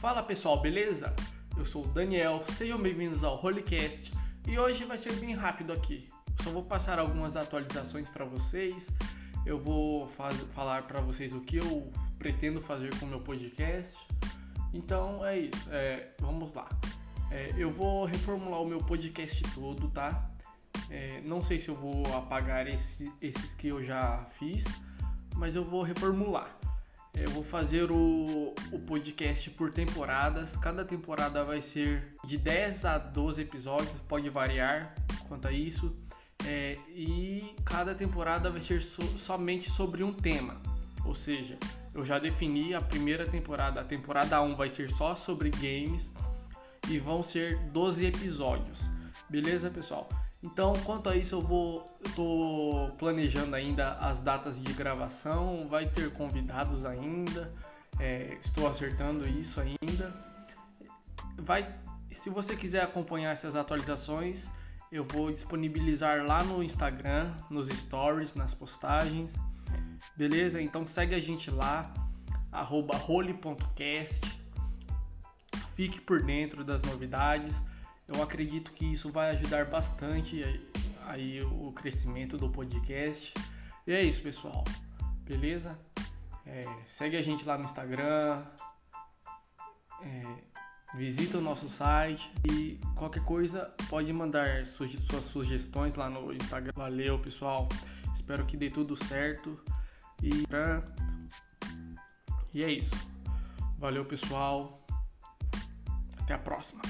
Fala pessoal, beleza? Eu sou o Daniel, sejam bem-vindos ao Holycast e hoje vai ser bem rápido aqui. Só vou passar algumas atualizações para vocês. Eu vou falar para vocês o que eu pretendo fazer com o meu podcast. Então é isso, é, vamos lá. É, eu vou reformular o meu podcast todo, tá? É, não sei se eu vou apagar esse, esses que eu já fiz, mas eu vou reformular. Eu vou fazer o, o podcast por temporadas. Cada temporada vai ser de 10 a 12 episódios, pode variar quanto a isso. É, e cada temporada vai ser so, somente sobre um tema. Ou seja, eu já defini a primeira temporada. A temporada 1 vai ser só sobre games e vão ser 12 episódios. Beleza, pessoal? Então, quanto a isso, eu vou eu tô planejando ainda as datas de gravação, vai ter convidados ainda, é, estou acertando isso ainda. Vai, se você quiser acompanhar essas atualizações, eu vou disponibilizar lá no Instagram, nos stories, nas postagens. Beleza? Então segue a gente lá, role.cast. Fique por dentro das novidades. Eu acredito que isso vai ajudar bastante aí o crescimento do podcast. E é isso, pessoal. Beleza? É, segue a gente lá no Instagram. É, visita o nosso site e qualquer coisa pode mandar suas sugestões lá no Instagram. Valeu, pessoal. Espero que dê tudo certo. E, e é isso. Valeu, pessoal. Até a próxima.